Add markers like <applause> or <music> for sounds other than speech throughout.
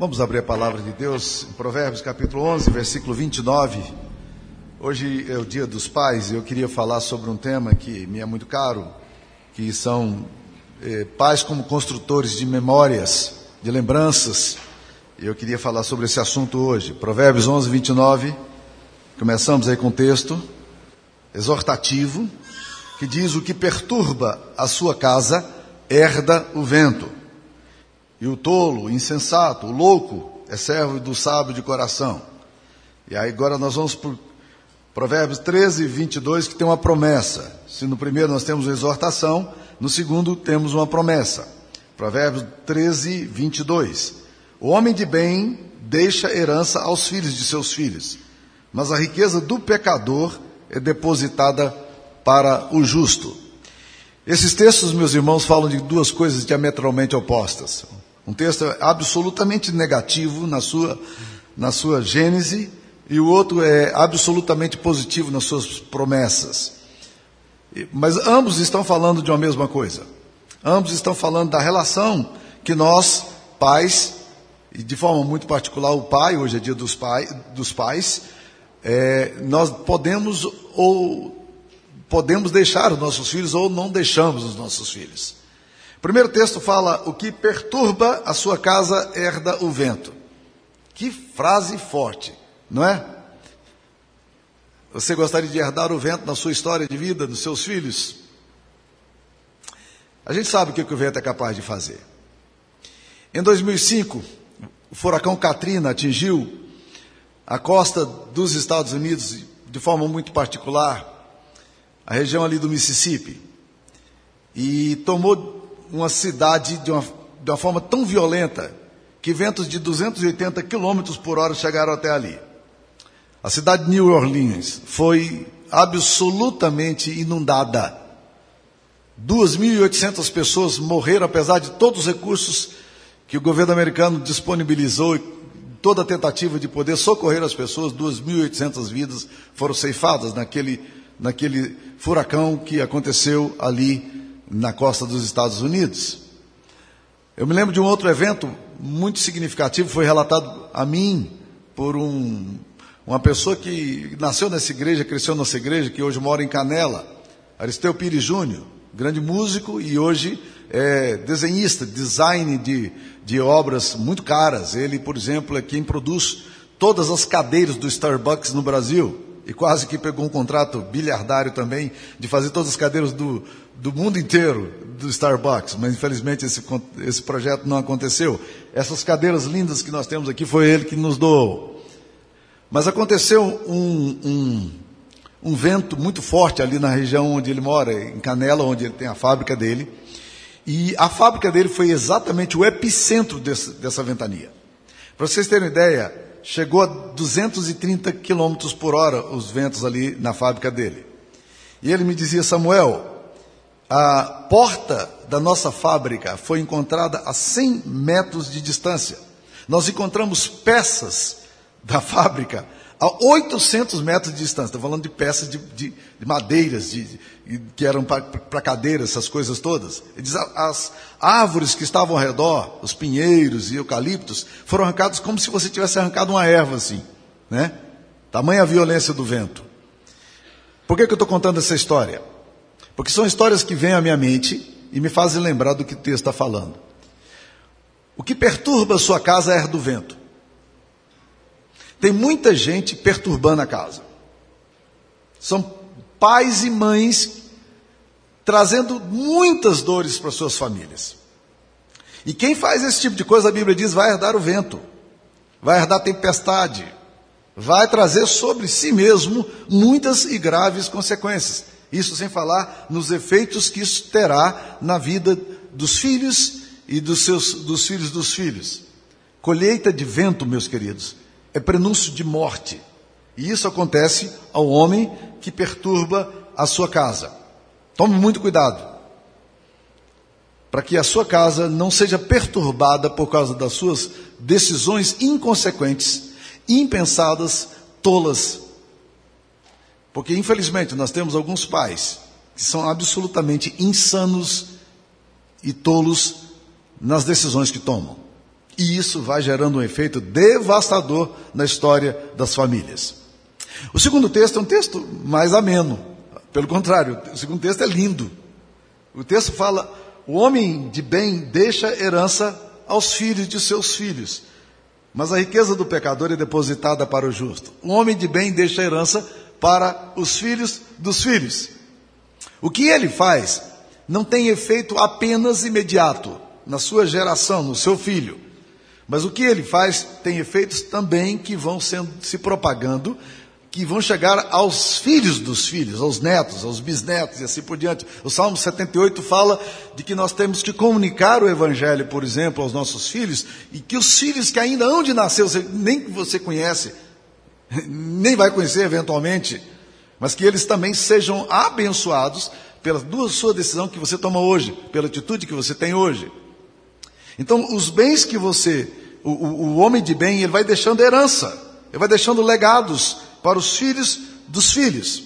Vamos abrir a palavra de Deus em Provérbios capítulo 11, versículo 29. Hoje é o dia dos pais e eu queria falar sobre um tema que me é muito caro, que são eh, pais como construtores de memórias, de lembranças. E eu queria falar sobre esse assunto hoje. Provérbios 11, 29. Começamos aí com o texto exortativo, que diz: O que perturba a sua casa, herda o vento. E o tolo, o insensato, o louco é servo do sábio de coração. E aí agora nós vamos para Provérbios 13, 22, que tem uma promessa. Se no primeiro nós temos uma exortação, no segundo temos uma promessa. Provérbios 13, 22. O homem de bem deixa herança aos filhos de seus filhos, mas a riqueza do pecador é depositada para o justo. Esses textos, meus irmãos, falam de duas coisas diametralmente opostas. Um texto absolutamente negativo na sua, na sua gênese, e o outro é absolutamente positivo nas suas promessas. Mas ambos estão falando de uma mesma coisa. Ambos estão falando da relação que nós, pais, e de forma muito particular o pai, hoje é dia dos, pai, dos pais, é, nós podemos ou podemos deixar os nossos filhos ou não deixamos os nossos filhos. O primeiro texto fala: O que perturba a sua casa herda o vento. Que frase forte, não é? Você gostaria de herdar o vento na sua história de vida, dos seus filhos? A gente sabe o que o vento é capaz de fazer. Em 2005, o furacão Katrina atingiu a costa dos Estados Unidos, de forma muito particular, a região ali do Mississippi, e tomou uma cidade de uma, de uma forma tão violenta que ventos de 280 quilômetros por hora chegaram até ali. A cidade de New Orleans foi absolutamente inundada. 2.800 pessoas morreram, apesar de todos os recursos que o governo americano disponibilizou, toda a tentativa de poder socorrer as pessoas, 2.800 vidas foram ceifadas naquele, naquele furacão que aconteceu ali na costa dos Estados Unidos. Eu me lembro de um outro evento muito significativo, foi relatado a mim por um, uma pessoa que nasceu nessa igreja, cresceu nessa igreja, que hoje mora em Canela, Aristeu Pires Júnior, grande músico e hoje é desenhista, design de, de obras muito caras. Ele, por exemplo, é quem produz todas as cadeiras do Starbucks no Brasil e quase que pegou um contrato bilhardário também de fazer todas as cadeiras do, do mundo inteiro do Starbucks, mas infelizmente esse, esse projeto não aconteceu. Essas cadeiras lindas que nós temos aqui foi ele que nos doou. Mas aconteceu um, um, um vento muito forte ali na região onde ele mora, em Canela, onde ele tem a fábrica dele. E a fábrica dele foi exatamente o epicentro desse, dessa ventania. Para vocês terem uma ideia, chegou a 230 quilômetros por hora os ventos ali na fábrica dele. E ele me dizia, Samuel, a porta da nossa fábrica foi encontrada a 100 metros de distância. Nós encontramos peças da fábrica a 800 metros de distância. Estou falando de peças de, de, de madeiras, de, que eram para cadeiras, essas coisas todas. Diz, as árvores que estavam ao redor, os pinheiros e eucaliptos, foram arrancados como se você tivesse arrancado uma erva assim. Né? Tamanha a violência do vento. Por que, que eu estou contando essa história? Porque são histórias que vêm à minha mente e me fazem lembrar do que o texto está falando. O que perturba a sua casa é do vento. Tem muita gente perturbando a casa. São pais e mães trazendo muitas dores para suas famílias. E quem faz esse tipo de coisa, a Bíblia diz, vai herdar o vento, vai herdar tempestade, vai trazer sobre si mesmo muitas e graves consequências. Isso sem falar nos efeitos que isso terá na vida dos filhos e dos, seus, dos filhos dos filhos. Colheita de vento, meus queridos, é prenúncio de morte. E isso acontece ao homem que perturba a sua casa. Tome muito cuidado para que a sua casa não seja perturbada por causa das suas decisões inconsequentes, impensadas, tolas porque, infelizmente, nós temos alguns pais que são absolutamente insanos e tolos nas decisões que tomam. E isso vai gerando um efeito devastador na história das famílias. O segundo texto é um texto mais ameno. Pelo contrário, o segundo texto é lindo. O texto fala: o homem de bem deixa herança aos filhos de seus filhos, mas a riqueza do pecador é depositada para o justo. O homem de bem deixa herança para os filhos dos filhos. O que ele faz não tem efeito apenas imediato na sua geração, no seu filho. Mas o que ele faz tem efeitos também que vão sendo, se propagando que vão chegar aos filhos dos filhos, aos netos, aos bisnetos e assim por diante. O Salmo 78 fala de que nós temos que comunicar o Evangelho, por exemplo, aos nossos filhos, e que os filhos que ainda hão de nascer, nem que você conhece, <laughs> nem vai conhecer eventualmente, mas que eles também sejam abençoados pela sua decisão que você toma hoje, pela atitude que você tem hoje. Então, os bens que você, o, o, homem de bem, ele vai deixando herança, ele vai deixando legados para os filhos dos filhos.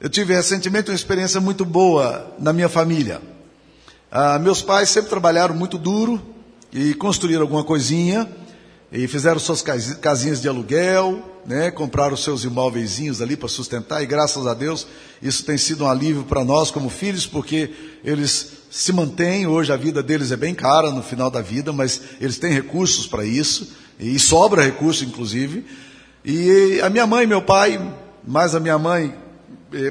Eu tive recentemente uma experiência muito boa na minha família. Ah, meus pais sempre trabalharam muito duro e construíram alguma coisinha e fizeram suas casinhas de aluguel, né, compraram seus imóveis ali para sustentar e graças a Deus isso tem sido um alívio para nós como filhos porque eles se mantêm, hoje a vida deles é bem cara no final da vida, mas eles têm recursos para isso e sobra recurso inclusive. E a minha mãe e meu pai, mais a minha mãe,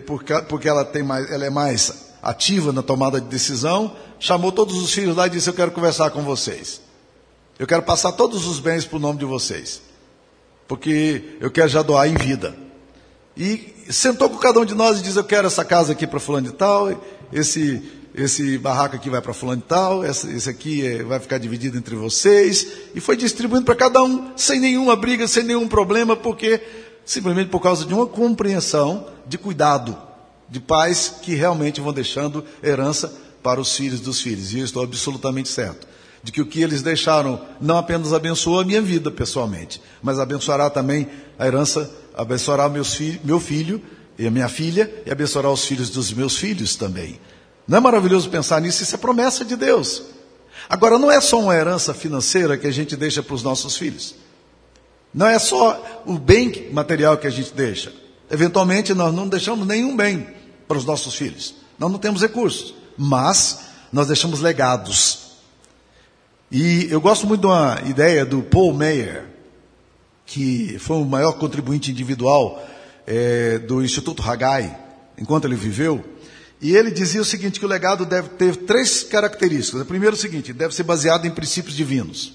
porque, porque ela, tem mais, ela é mais ativa na tomada de decisão, chamou todos os filhos lá e disse: Eu quero conversar com vocês. Eu quero passar todos os bens para o nome de vocês. Porque eu quero já doar em vida. E sentou com cada um de nós e disse: Eu quero essa casa aqui para fulano de tal, esse esse barraco aqui vai para fulano e tal, esse, aqui é, vai ficar dividido entre vocês, e foi distribuindo para cada um, sem nenhuma briga, sem nenhum problema, porque simplesmente por causa de uma compreensão de cuidado de pais que realmente vão deixando herança para os filhos dos filhos, e eu estou absolutamente certo de que o que eles deixaram não apenas abençoou a minha vida pessoalmente, mas abençoará também a herança, abençoará meus fi meu filho e a minha filha, e abençoará os filhos dos meus filhos também. Não é maravilhoso pensar nisso? Isso é promessa de Deus. Agora, não é só uma herança financeira que a gente deixa para os nossos filhos. Não é só o bem material que a gente deixa. Eventualmente, nós não deixamos nenhum bem para os nossos filhos. Nós não temos recursos. Mas, nós deixamos legados. E eu gosto muito de uma ideia do Paul Meyer, que foi o maior contribuinte individual é, do Instituto Haggai, enquanto ele viveu. E ele dizia o seguinte, que o legado deve ter três características. A primeira é o seguinte, deve ser baseado em princípios divinos.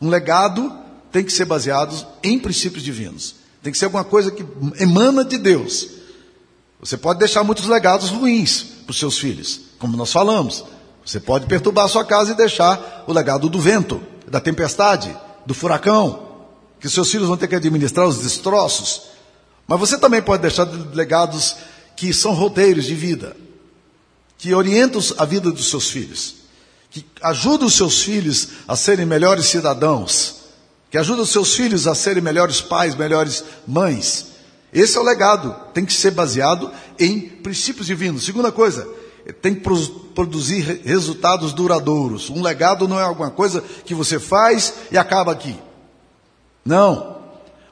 Um legado tem que ser baseado em princípios divinos. Tem que ser alguma coisa que emana de Deus. Você pode deixar muitos legados ruins para os seus filhos, como nós falamos. Você pode perturbar a sua casa e deixar o legado do vento, da tempestade, do furacão, que seus filhos vão ter que administrar os destroços. Mas você também pode deixar legados que são roteiros de vida, que orientam a vida dos seus filhos, que ajudam os seus filhos a serem melhores cidadãos, que ajudam os seus filhos a serem melhores pais, melhores mães. Esse é o legado, tem que ser baseado em princípios divinos. Segunda coisa, tem que produzir resultados duradouros. Um legado não é alguma coisa que você faz e acaba aqui. Não.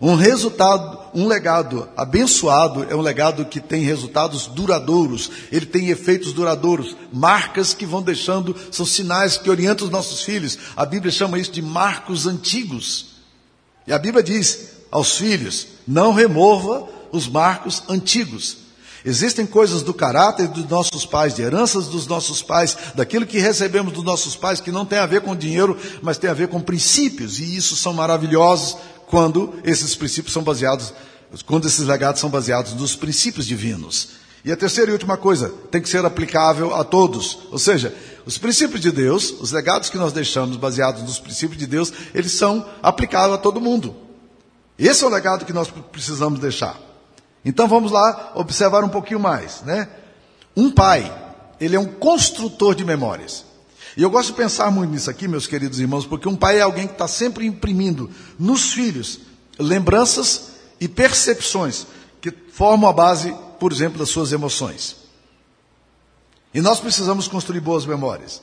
Um resultado, um legado abençoado é um legado que tem resultados duradouros, ele tem efeitos duradouros, marcas que vão deixando, são sinais que orientam os nossos filhos. A Bíblia chama isso de marcos antigos. E a Bíblia diz aos filhos: não remova os marcos antigos. Existem coisas do caráter dos nossos pais, de heranças dos nossos pais, daquilo que recebemos dos nossos pais, que não tem a ver com dinheiro, mas tem a ver com princípios, e isso são maravilhosos, quando esses princípios são baseados, quando esses legados são baseados nos princípios divinos. E a terceira e última coisa, tem que ser aplicável a todos. Ou seja, os princípios de Deus, os legados que nós deixamos baseados nos princípios de Deus, eles são aplicáveis a todo mundo. Esse é o legado que nós precisamos deixar. Então vamos lá observar um pouquinho mais, né? Um pai, ele é um construtor de memórias. E eu gosto de pensar muito nisso aqui, meus queridos irmãos, porque um pai é alguém que está sempre imprimindo nos filhos lembranças e percepções que formam a base, por exemplo, das suas emoções. E nós precisamos construir boas memórias.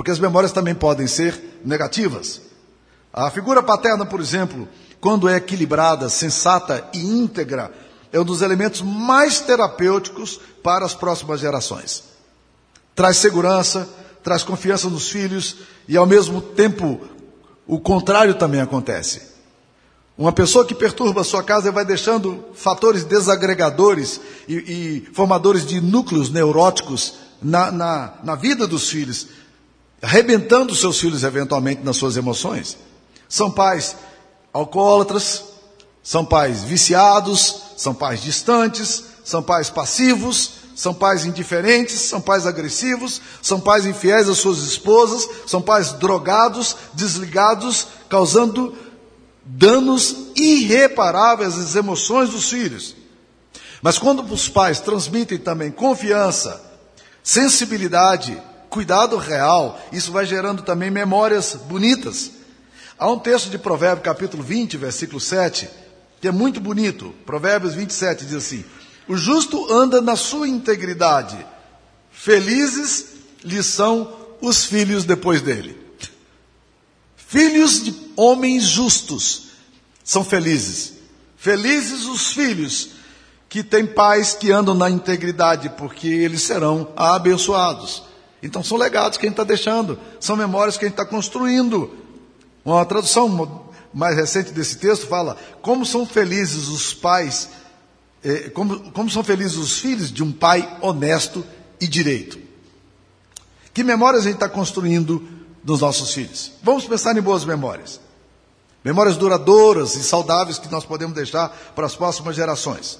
porque as memórias também podem ser negativas. A figura paterna, por exemplo, quando é equilibrada, sensata e íntegra, é um dos elementos mais terapêuticos para as próximas gerações. Traz segurança, traz confiança nos filhos e, ao mesmo tempo, o contrário também acontece. Uma pessoa que perturba a sua casa vai deixando fatores desagregadores e, e formadores de núcleos neuróticos na, na, na vida dos filhos, arrebentando seus filhos eventualmente nas suas emoções. São pais alcoólatras, são pais viciados, são pais distantes, são pais passivos, são pais indiferentes, são pais agressivos, são pais infiéis às suas esposas, são pais drogados, desligados, causando danos irreparáveis às emoções dos filhos. Mas quando os pais transmitem também confiança, sensibilidade, cuidado real, isso vai gerando também memórias bonitas. Há um texto de Provérbios, capítulo 20, versículo 7, que é muito bonito. Provérbios 27 diz assim: O justo anda na sua integridade, felizes lhe são os filhos depois dele. Filhos de homens justos são felizes. Felizes os filhos que têm pais que andam na integridade, porque eles serão abençoados. Então são legados que a gente está deixando, são memórias que a gente está construindo. Uma tradução mais recente desse texto fala: como são felizes os pais, eh, como, como são felizes os filhos de um pai honesto e direito. Que memórias a gente está construindo dos nossos filhos. Vamos pensar em boas memórias. Memórias duradouras e saudáveis que nós podemos deixar para as próximas gerações.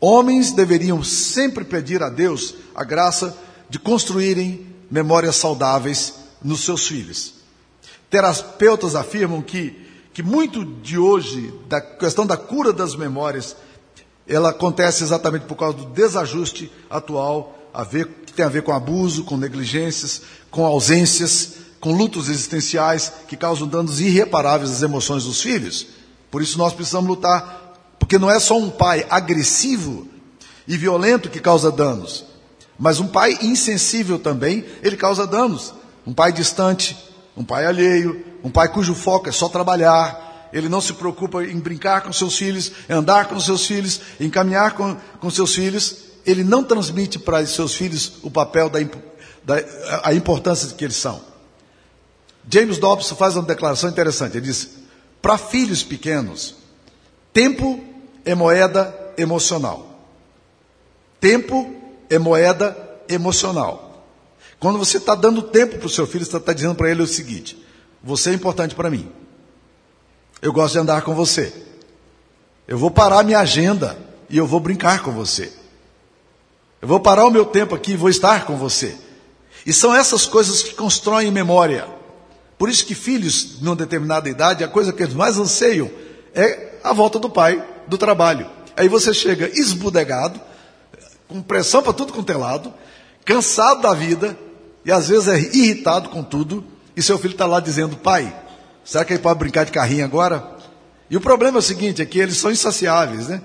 Homens deveriam sempre pedir a Deus a graça de construírem memórias saudáveis nos seus filhos. Terapeutas afirmam que, que muito de hoje, da questão da cura das memórias, ela acontece exatamente por causa do desajuste atual, a ver, que tem a ver com abuso, com negligências, com ausências, com lutos existenciais que causam danos irreparáveis às emoções dos filhos. Por isso nós precisamos lutar, porque não é só um pai agressivo e violento que causa danos, mas um pai insensível também, ele causa danos. Um pai distante, um pai alheio, um pai cujo foco é só trabalhar, ele não se preocupa em brincar com seus filhos, andar com seus filhos, em caminhar com, com seus filhos, ele não transmite para seus filhos o papel da, da a importância que eles são. James Dobson faz uma declaração interessante. Ele diz: para filhos pequenos, tempo é moeda emocional. Tempo é moeda emocional. Quando você está dando tempo para o seu filho, você está dizendo para ele o seguinte: você é importante para mim. Eu gosto de andar com você. Eu vou parar minha agenda e eu vou brincar com você. Eu vou parar o meu tempo aqui e vou estar com você. E são essas coisas que constroem memória. Por isso que filhos, numa determinada idade, a coisa que eles mais anseiam é a volta do pai do trabalho. Aí você chega esbudegado, com pressão para tudo quanto é lado, cansado da vida, e às vezes é irritado com tudo, e seu filho está lá dizendo, pai, será que ele pode brincar de carrinho agora? E o problema é o seguinte, é que eles são insaciáveis, né?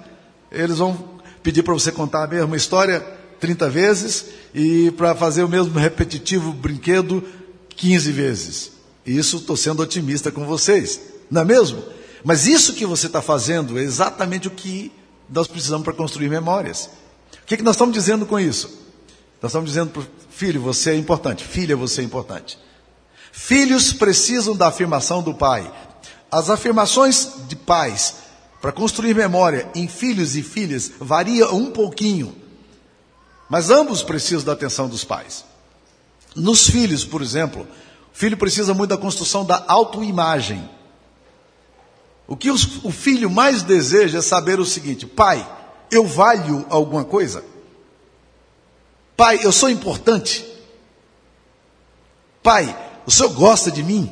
Eles vão pedir para você contar a mesma história 30 vezes e para fazer o mesmo repetitivo brinquedo 15 vezes. Isso estou sendo otimista com vocês, não é mesmo? Mas isso que você está fazendo é exatamente o que nós precisamos para construir memórias. O que, que nós estamos dizendo com isso? Nós estamos dizendo para filho, você é importante, filha, você é importante. Filhos precisam da afirmação do pai. As afirmações de pais para construir memória em filhos e filhas varia um pouquinho, mas ambos precisam da atenção dos pais. Nos filhos, por exemplo, o filho precisa muito da construção da autoimagem. O que o filho mais deseja é saber o seguinte: pai, eu valho alguma coisa? Pai, eu sou importante? Pai, o senhor gosta de mim?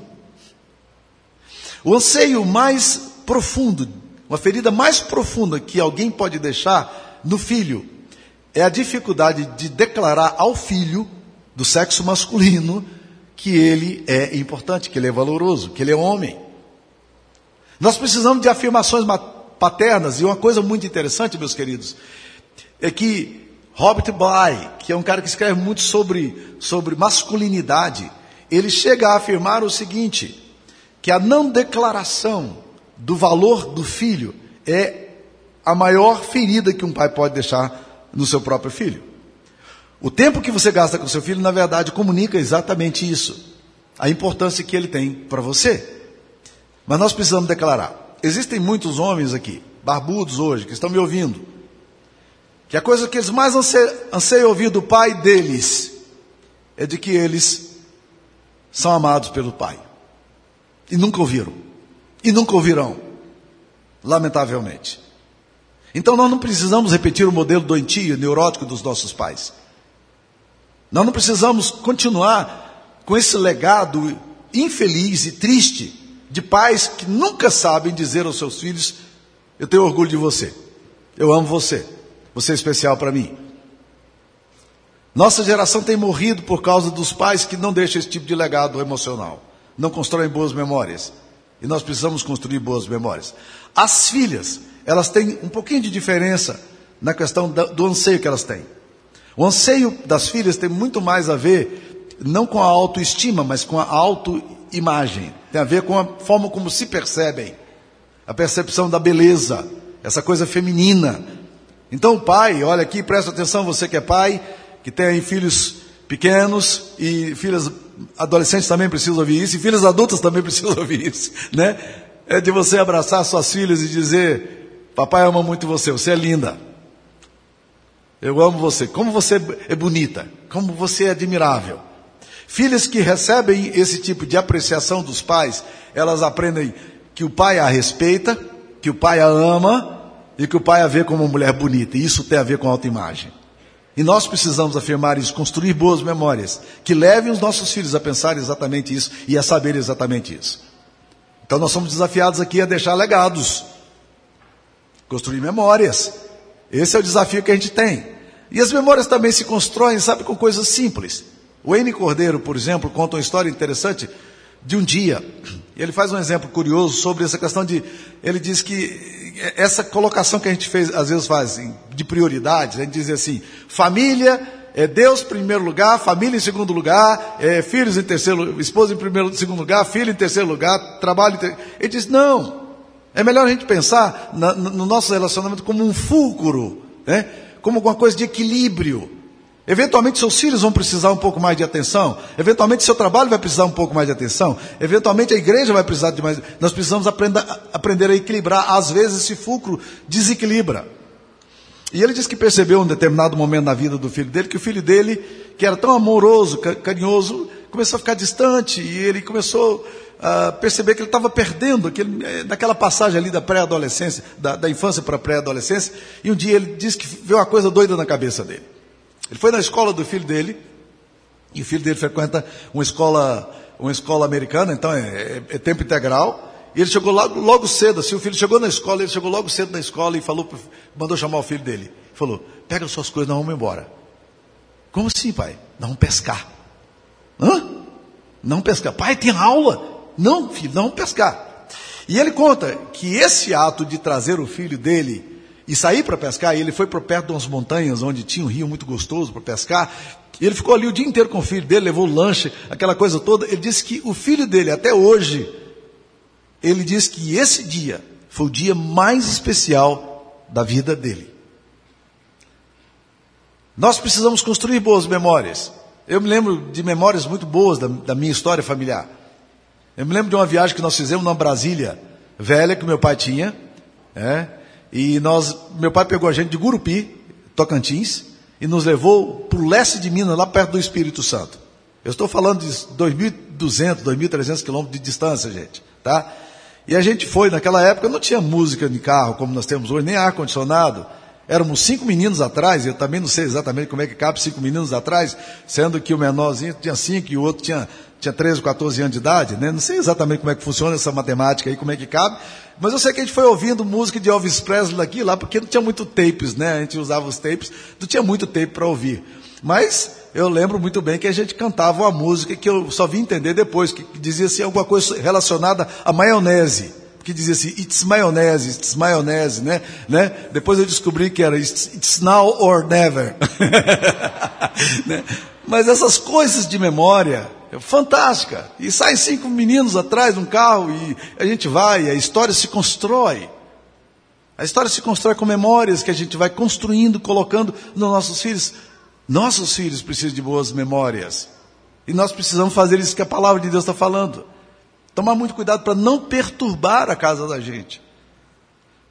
O anseio mais profundo, uma ferida mais profunda que alguém pode deixar no filho, é a dificuldade de declarar ao filho do sexo masculino que ele é importante, que ele é valoroso, que ele é homem. Nós precisamos de afirmações paternas, e uma coisa muito interessante, meus queridos, é que Robert Bly, que é um cara que escreve muito sobre, sobre masculinidade, ele chega a afirmar o seguinte: que a não declaração do valor do filho é a maior ferida que um pai pode deixar no seu próprio filho. O tempo que você gasta com seu filho, na verdade, comunica exatamente isso. A importância que ele tem para você. Mas nós precisamos declarar. Existem muitos homens aqui, barbudos hoje, que estão me ouvindo, que a coisa que eles mais anseiam, ouvir do pai deles é de que eles são amados pelo pai. E nunca ouviram. E nunca ouvirão. Lamentavelmente. Então nós não precisamos repetir o modelo doentio, neurótico dos nossos pais. Nós não precisamos continuar com esse legado infeliz e triste de pais que nunca sabem dizer aos seus filhos: Eu tenho orgulho de você, eu amo você, você é especial para mim. Nossa geração tem morrido por causa dos pais que não deixam esse tipo de legado emocional, não constroem boas memórias. E nós precisamos construir boas memórias. As filhas, elas têm um pouquinho de diferença na questão do anseio que elas têm. O anseio das filhas tem muito mais a ver, não com a autoestima, mas com a autoimagem. Tem a ver com a forma como se percebem, a percepção da beleza, essa coisa feminina. Então, o pai, olha aqui, presta atenção, você que é pai, que tem filhos pequenos e filhas adolescentes também precisam ouvir isso, e filhas adultas também <laughs> precisam ouvir isso, né? É de você abraçar suas filhas e dizer: Papai ama muito você, você é linda. Eu amo você. Como você é bonita. Como você é admirável. Filhas que recebem esse tipo de apreciação dos pais, elas aprendem que o pai a respeita, que o pai a ama e que o pai a vê como uma mulher bonita. E isso tem a ver com autoimagem. E nós precisamos afirmar isso, construir boas memórias, que levem os nossos filhos a pensar exatamente isso e a saber exatamente isso. Então nós somos desafiados aqui a deixar legados, construir memórias. Esse é o desafio que a gente tem. E as memórias também se constroem, sabe, com coisas simples. O N. Cordeiro, por exemplo, conta uma história interessante de um dia. Ele faz um exemplo curioso sobre essa questão de. Ele diz que essa colocação que a gente fez, às vezes faz de prioridades, a gente diz assim: família é Deus em primeiro lugar, família em segundo lugar, é filhos em terceiro, esposa em primeiro, segundo lugar, filho em terceiro lugar, trabalho em terceiro. Ele diz: não. É melhor a gente pensar na, no nosso relacionamento como um fulcro, né? como alguma coisa de equilíbrio. Eventualmente seus filhos vão precisar um pouco mais de atenção. Eventualmente seu trabalho vai precisar um pouco mais de atenção. Eventualmente a igreja vai precisar de mais. Nós precisamos aprender, aprender a equilibrar. Às vezes esse fulcro desequilibra. E ele diz que percebeu um determinado momento na vida do filho dele que o filho dele, que era tão amoroso, carinhoso, começou a ficar distante e ele começou a perceber que ele estava perdendo aquele, eh, naquela passagem ali da pré-adolescência, da, da infância para a pré-adolescência. E um dia ele disse que veio uma coisa doida na cabeça dele. Ele foi na escola do filho dele, e o filho dele frequenta uma escola, uma escola americana, então é, é, é tempo integral. E ele chegou logo, logo cedo, assim, o filho chegou na escola, ele chegou logo cedo na escola e falou, mandou chamar o filho dele. Falou, pega suas coisas, nós vamos embora. Como assim, pai? Vamos pescar. Hã? Não pescar. Pai, tem aula. Não, filho, não pescar. E ele conta que esse ato de trazer o filho dele e sair para pescar, e ele foi para perto de umas montanhas onde tinha um rio muito gostoso para pescar, e ele ficou ali o dia inteiro com o filho dele, levou o lanche, aquela coisa toda. Ele disse que o filho dele, até hoje, ele diz que esse dia foi o dia mais especial da vida dele. Nós precisamos construir boas memórias. Eu me lembro de memórias muito boas da, da minha história familiar. Eu me lembro de uma viagem que nós fizemos na Brasília velha que meu pai tinha, é, e nós, meu pai pegou a gente de Gurupi, Tocantins, e nos levou para o leste de Minas, lá perto do Espírito Santo. Eu estou falando de 2.200, 2.300 quilômetros de distância, gente, tá? E a gente foi, naquela época não tinha música de carro como nós temos hoje, nem ar-condicionado. Éramos cinco meninos atrás, eu também não sei exatamente como é que cabe cinco meninos atrás, sendo que o menorzinho tinha cinco e o outro tinha, tinha 13, 14 anos de idade, né? Não sei exatamente como é que funciona essa matemática aí, como é que cabe, mas eu sei que a gente foi ouvindo música de Elvis Presley daqui lá, porque não tinha muito tapes, né? A gente usava os tapes, não tinha muito tape para ouvir. Mas eu lembro muito bem que a gente cantava uma música que eu só vim entender depois, que dizia assim, alguma coisa relacionada à maionese. Que dizia assim, it's maionese, it's maionese, né? né? Depois eu descobri que era it's, it's now or never. <laughs> né? Mas essas coisas de memória, é fantástica. E saem cinco meninos atrás de um carro e a gente vai, a história se constrói. A história se constrói com memórias que a gente vai construindo, colocando nos nossos filhos. Nossos filhos precisam de boas memórias. E nós precisamos fazer isso que a palavra de Deus está falando. Tomar muito cuidado para não perturbar a casa da gente.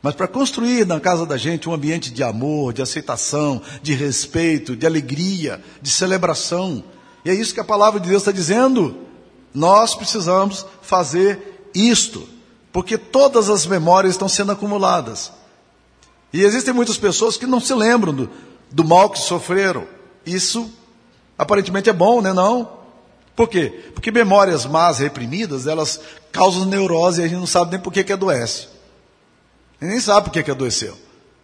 Mas para construir na casa da gente um ambiente de amor, de aceitação, de respeito, de alegria, de celebração. E é isso que a palavra de Deus está dizendo. Nós precisamos fazer isto, porque todas as memórias estão sendo acumuladas. E existem muitas pessoas que não se lembram do, do mal que sofreram. Isso aparentemente é bom, né? Não. Por quê? Porque memórias más reprimidas, elas causam neurose e a gente não sabe nem por que, que adoece. Ele nem sabe por que, que adoeceu.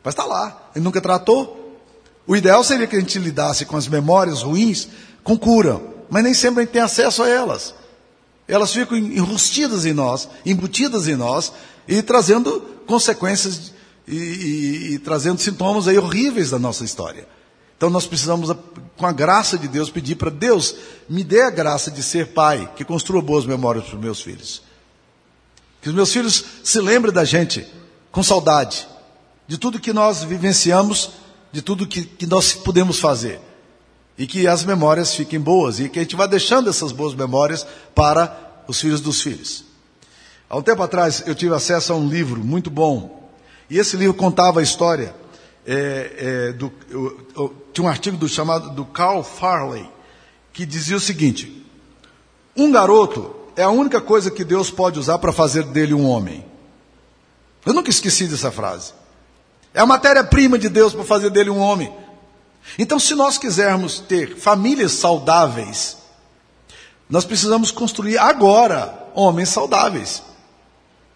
Mas está lá. Ele nunca tratou. O ideal seria que a gente lidasse com as memórias ruins com cura. Mas nem sempre a gente tem acesso a elas. Elas ficam enrustidas em nós, embutidas em nós e trazendo consequências e, e, e trazendo sintomas aí horríveis da nossa história. Então nós precisamos, com a graça de Deus, pedir para Deus, me dê a graça de ser pai, que construa boas memórias para os meus filhos. Que os meus filhos se lembrem da gente com saudade, de tudo que nós vivenciamos, de tudo que, que nós podemos fazer. E que as memórias fiquem boas e que a gente vá deixando essas boas memórias para os filhos dos filhos. Há um tempo atrás eu tive acesso a um livro muito bom. E esse livro contava a história é, é, do, eu, eu, tinha um artigo do chamado do Carl Farley que dizia o seguinte: um garoto é a única coisa que Deus pode usar para fazer dele um homem. Eu nunca esqueci dessa frase. É a matéria-prima de Deus para fazer dele um homem. Então, se nós quisermos ter famílias saudáveis, nós precisamos construir agora homens saudáveis,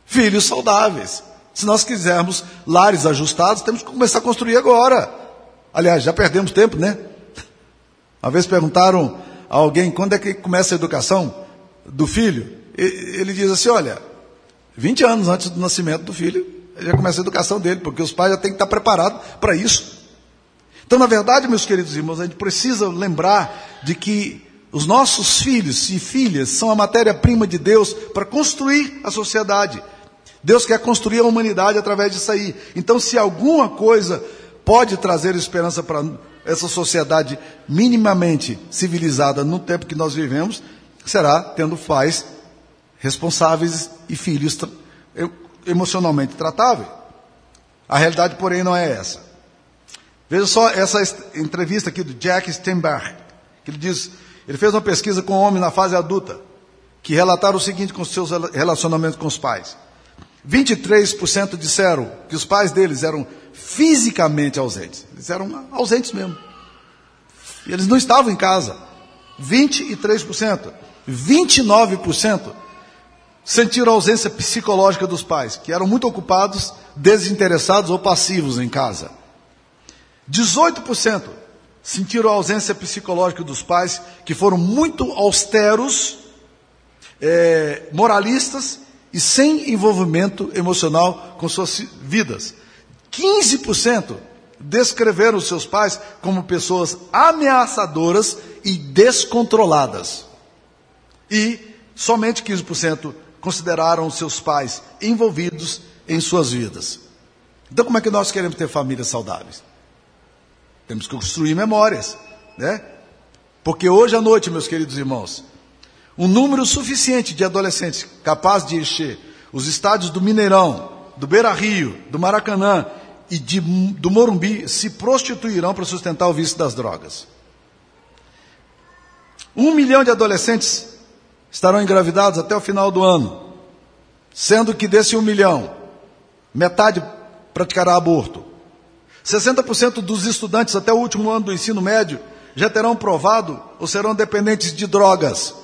filhos saudáveis. Se nós quisermos lares ajustados, temos que começar a construir agora. Aliás, já perdemos tempo, né? Uma vez perguntaram a alguém quando é que começa a educação do filho. Ele diz assim: olha, 20 anos antes do nascimento do filho, já começa a educação dele, porque os pais já têm que estar preparados para isso. Então, na verdade, meus queridos irmãos, a gente precisa lembrar de que os nossos filhos e filhas são a matéria-prima de Deus para construir a sociedade. Deus quer construir a humanidade através disso aí. Então, se alguma coisa pode trazer esperança para essa sociedade minimamente civilizada no tempo que nós vivemos, será tendo pais responsáveis e filhos emocionalmente tratáveis. A realidade, porém, não é essa. Veja só essa entrevista aqui do Jack Steinberg, que ele diz, ele fez uma pesquisa com homens na fase adulta, que relataram o seguinte com seus relacionamentos com os pais. 23% disseram que os pais deles eram fisicamente ausentes. Eles eram ausentes mesmo. E eles não estavam em casa. 23%. 29% sentiram a ausência psicológica dos pais, que eram muito ocupados, desinteressados ou passivos em casa. 18% sentiram a ausência psicológica dos pais, que foram muito austeros, é, moralistas e sem envolvimento emocional com suas vidas. 15% descreveram seus pais como pessoas ameaçadoras e descontroladas. E somente 15% consideraram seus pais envolvidos em suas vidas. Então, como é que nós queremos ter famílias saudáveis? Temos que construir memórias, né? Porque hoje à noite, meus queridos irmãos, um número suficiente de adolescentes capazes de encher os estádios do Mineirão, do Beira Rio, do Maracanã e de, do Morumbi se prostituirão para sustentar o vício das drogas. Um milhão de adolescentes estarão engravidados até o final do ano, sendo que desse um milhão, metade praticará aborto. 60% dos estudantes até o último ano do ensino médio já terão provado ou serão dependentes de drogas.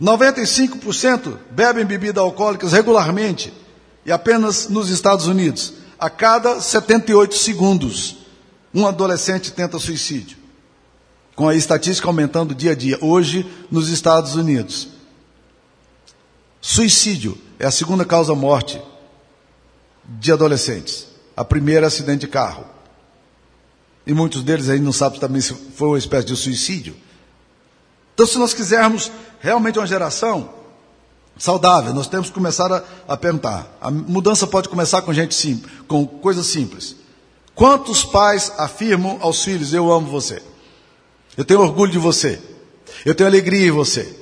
95% bebem bebidas alcoólicas regularmente e apenas nos Estados Unidos, a cada 78 segundos, um adolescente tenta suicídio com a estatística aumentando dia a dia. Hoje, nos Estados Unidos, suicídio é a segunda causa morte de adolescentes. A primeira é acidente de carro. E muitos deles ainda não sabem também se foi uma espécie de suicídio. Então, se nós quisermos realmente uma geração saudável, nós temos que começar a, a perguntar. A mudança pode começar com gente simples, com coisas simples. Quantos pais afirmam aos filhos: Eu amo você, eu tenho orgulho de você, eu tenho alegria em você.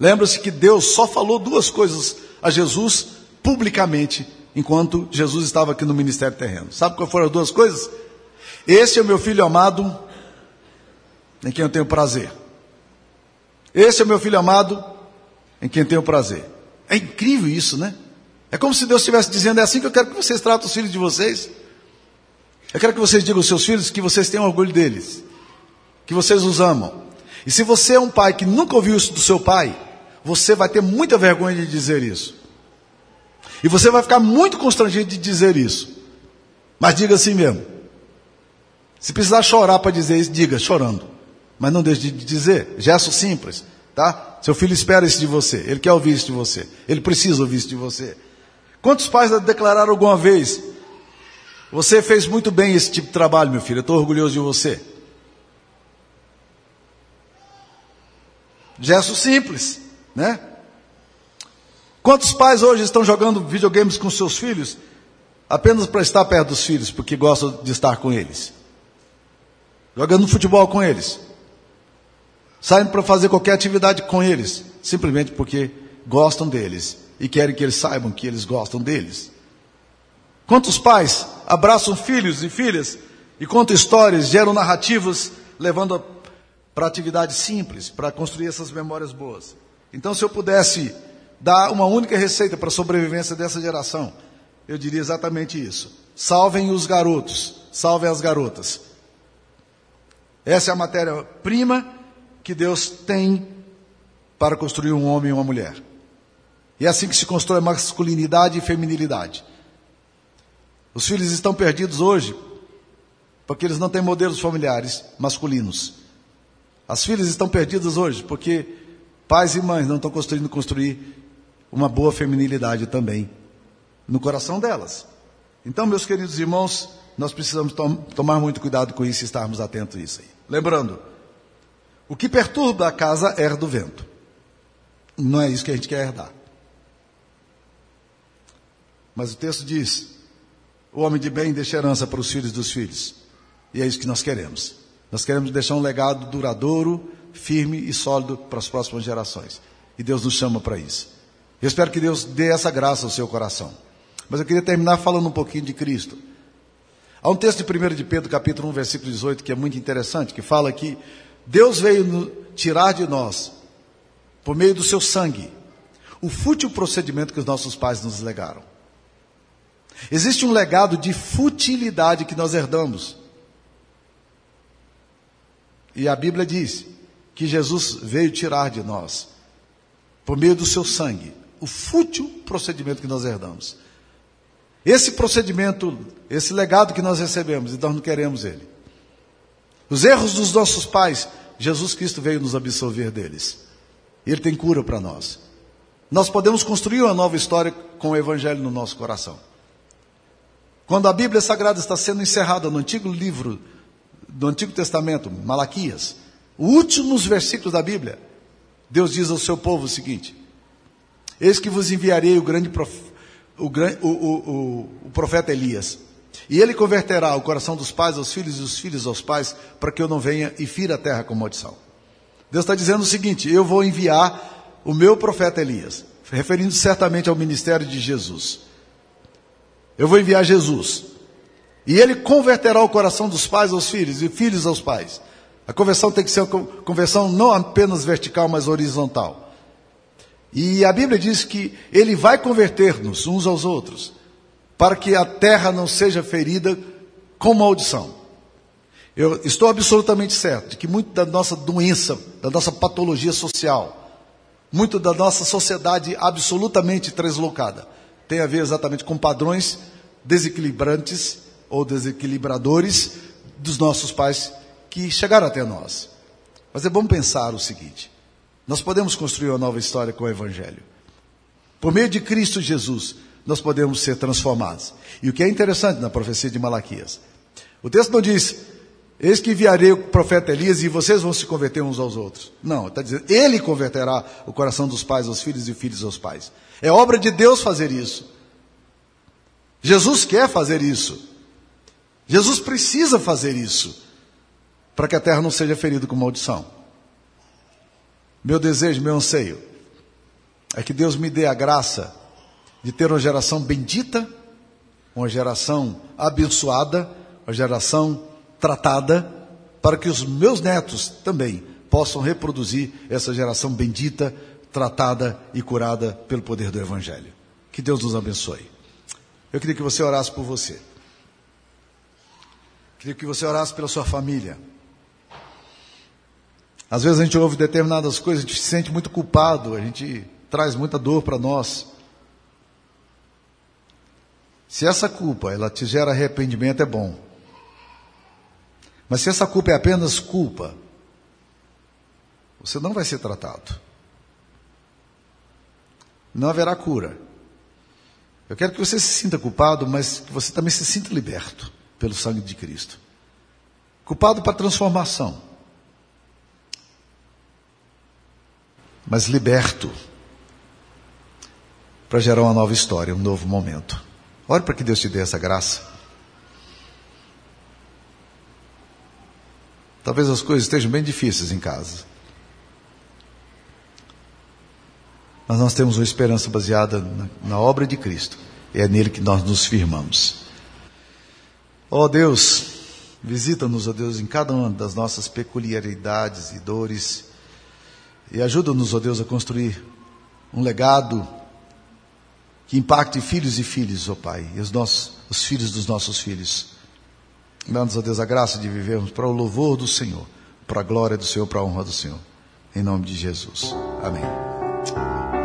Lembra-se que Deus só falou duas coisas a Jesus publicamente enquanto Jesus estava aqui no ministério terreno. Sabe quais foram as duas coisas? Esse é o meu filho amado, em quem eu tenho prazer. Esse é o meu filho amado, em quem tenho prazer. É incrível isso, né? É como se Deus estivesse dizendo: é assim que eu quero que vocês tratem os filhos de vocês. Eu quero que vocês digam aos seus filhos que vocês têm orgulho deles, que vocês os amam. E se você é um pai que nunca ouviu isso do seu pai, você vai ter muita vergonha de dizer isso. E você vai ficar muito constrangido de dizer isso. Mas diga assim mesmo. Se precisar chorar para dizer isso, diga, chorando. Mas não deixe de dizer. Gesto simples, tá? Seu filho espera isso de você. Ele quer ouvir isso de você. Ele precisa ouvir isso de você. Quantos pais declararam alguma vez? Você fez muito bem esse tipo de trabalho, meu filho. Eu estou orgulhoso de você. Gesto simples, né? Quantos pais hoje estão jogando videogames com seus filhos apenas para estar perto dos filhos, porque gostam de estar com eles? Jogando futebol com eles. Saindo para fazer qualquer atividade com eles, simplesmente porque gostam deles e querem que eles saibam que eles gostam deles. Quantos pais abraçam filhos e filhas e contam histórias, geram narrativas, levando para atividades simples, para construir essas memórias boas. Então, se eu pudesse dar uma única receita para a sobrevivência dessa geração, eu diria exatamente isso: salvem os garotos, salvem as garotas. Essa é a matéria-prima que Deus tem para construir um homem e uma mulher. E é assim que se constrói masculinidade e feminilidade. Os filhos estão perdidos hoje porque eles não têm modelos familiares masculinos. As filhas estão perdidas hoje porque pais e mães não estão construindo construir uma boa feminilidade também no coração delas. Então, meus queridos irmãos, nós precisamos tom tomar muito cuidado com isso e estarmos atentos a isso aí. Lembrando, o que perturba a casa herda o vento. Não é isso que a gente quer herdar. Mas o texto diz: o homem de bem deixa herança para os filhos dos filhos. E é isso que nós queremos. Nós queremos deixar um legado duradouro, firme e sólido para as próximas gerações. E Deus nos chama para isso. Eu espero que Deus dê essa graça ao seu coração. Mas eu queria terminar falando um pouquinho de Cristo. Há um texto de 1 de Pedro, capítulo 1, versículo 18, que é muito interessante, que fala que Deus veio tirar de nós, por meio do seu sangue, o fútil procedimento que os nossos pais nos legaram. Existe um legado de futilidade que nós herdamos. E a Bíblia diz que Jesus veio tirar de nós, por meio do seu sangue, o fútil procedimento que nós herdamos. Esse procedimento, esse legado que nós recebemos, e nós não queremos ele. Os erros dos nossos pais, Jesus Cristo veio nos absolver deles. Ele tem cura para nós. Nós podemos construir uma nova história com o Evangelho no nosso coração. Quando a Bíblia Sagrada está sendo encerrada no antigo livro do Antigo Testamento, Malaquias, os últimos versículos da Bíblia, Deus diz ao seu povo o seguinte: Eis que vos enviarei o grande prof... o, o, o, o profeta Elias, e ele converterá o coração dos pais aos filhos e os filhos aos pais, para que eu não venha e fira a terra com maldição. Deus está dizendo o seguinte: eu vou enviar o meu profeta Elias, referindo certamente ao ministério de Jesus. Eu vou enviar Jesus. E ele converterá o coração dos pais aos filhos e filhos aos pais. A conversão tem que ser uma conversão não apenas vertical, mas horizontal. E a Bíblia diz que ele vai converter-nos uns aos outros, para que a terra não seja ferida com maldição. Eu estou absolutamente certo de que muito da nossa doença, da nossa patologia social, muito da nossa sociedade absolutamente translocada, tem a ver exatamente com padrões desequilibrantes ou desequilibradores dos nossos pais que chegaram até nós. Mas é bom pensar o seguinte: nós podemos construir uma nova história com o Evangelho. Por meio de Cristo Jesus, nós podemos ser transformados. E o que é interessante na profecia de Malaquias, o texto não diz Eis que enviarei o profeta Elias e vocês vão se converter uns aos outros. Não, está dizendo, ele converterá o coração dos pais aos filhos e filhos aos pais. É obra de Deus fazer isso. Jesus quer fazer isso. Jesus precisa fazer isso para que a terra não seja ferida com maldição. Meu desejo, meu anseio é que Deus me dê a graça de ter uma geração bendita, uma geração abençoada, uma geração tratada, para que os meus netos também possam reproduzir essa geração bendita, tratada e curada pelo poder do Evangelho. Que Deus nos abençoe. Eu queria que você orasse por você. Queria que você orasse pela sua família. Às vezes a gente ouve determinadas coisas, a gente se sente muito culpado, a gente traz muita dor para nós. Se essa culpa ela te gera arrependimento é bom. Mas se essa culpa é apenas culpa, você não vai ser tratado. Não haverá cura. Eu quero que você se sinta culpado, mas que você também se sinta liberto pelo sangue de Cristo. Culpado para transformação. Mas liberto para gerar uma nova história, um novo momento. Ore para que Deus te dê essa graça. Talvez as coisas estejam bem difíceis em casa. Mas nós temos uma esperança baseada na, na obra de Cristo. E é nele que nós nos firmamos. Ó oh Deus, visita-nos, ó oh Deus, em cada uma das nossas peculiaridades e dores. E ajuda-nos, ó oh Deus, a construir um legado que impacte filhos e filhos, ó Pai, e os, nossos, os filhos dos nossos filhos. Dá-nos, Deus, a graça de vivermos para o louvor do Senhor, para a glória do Senhor, para a honra do Senhor. Em nome de Jesus. Amém.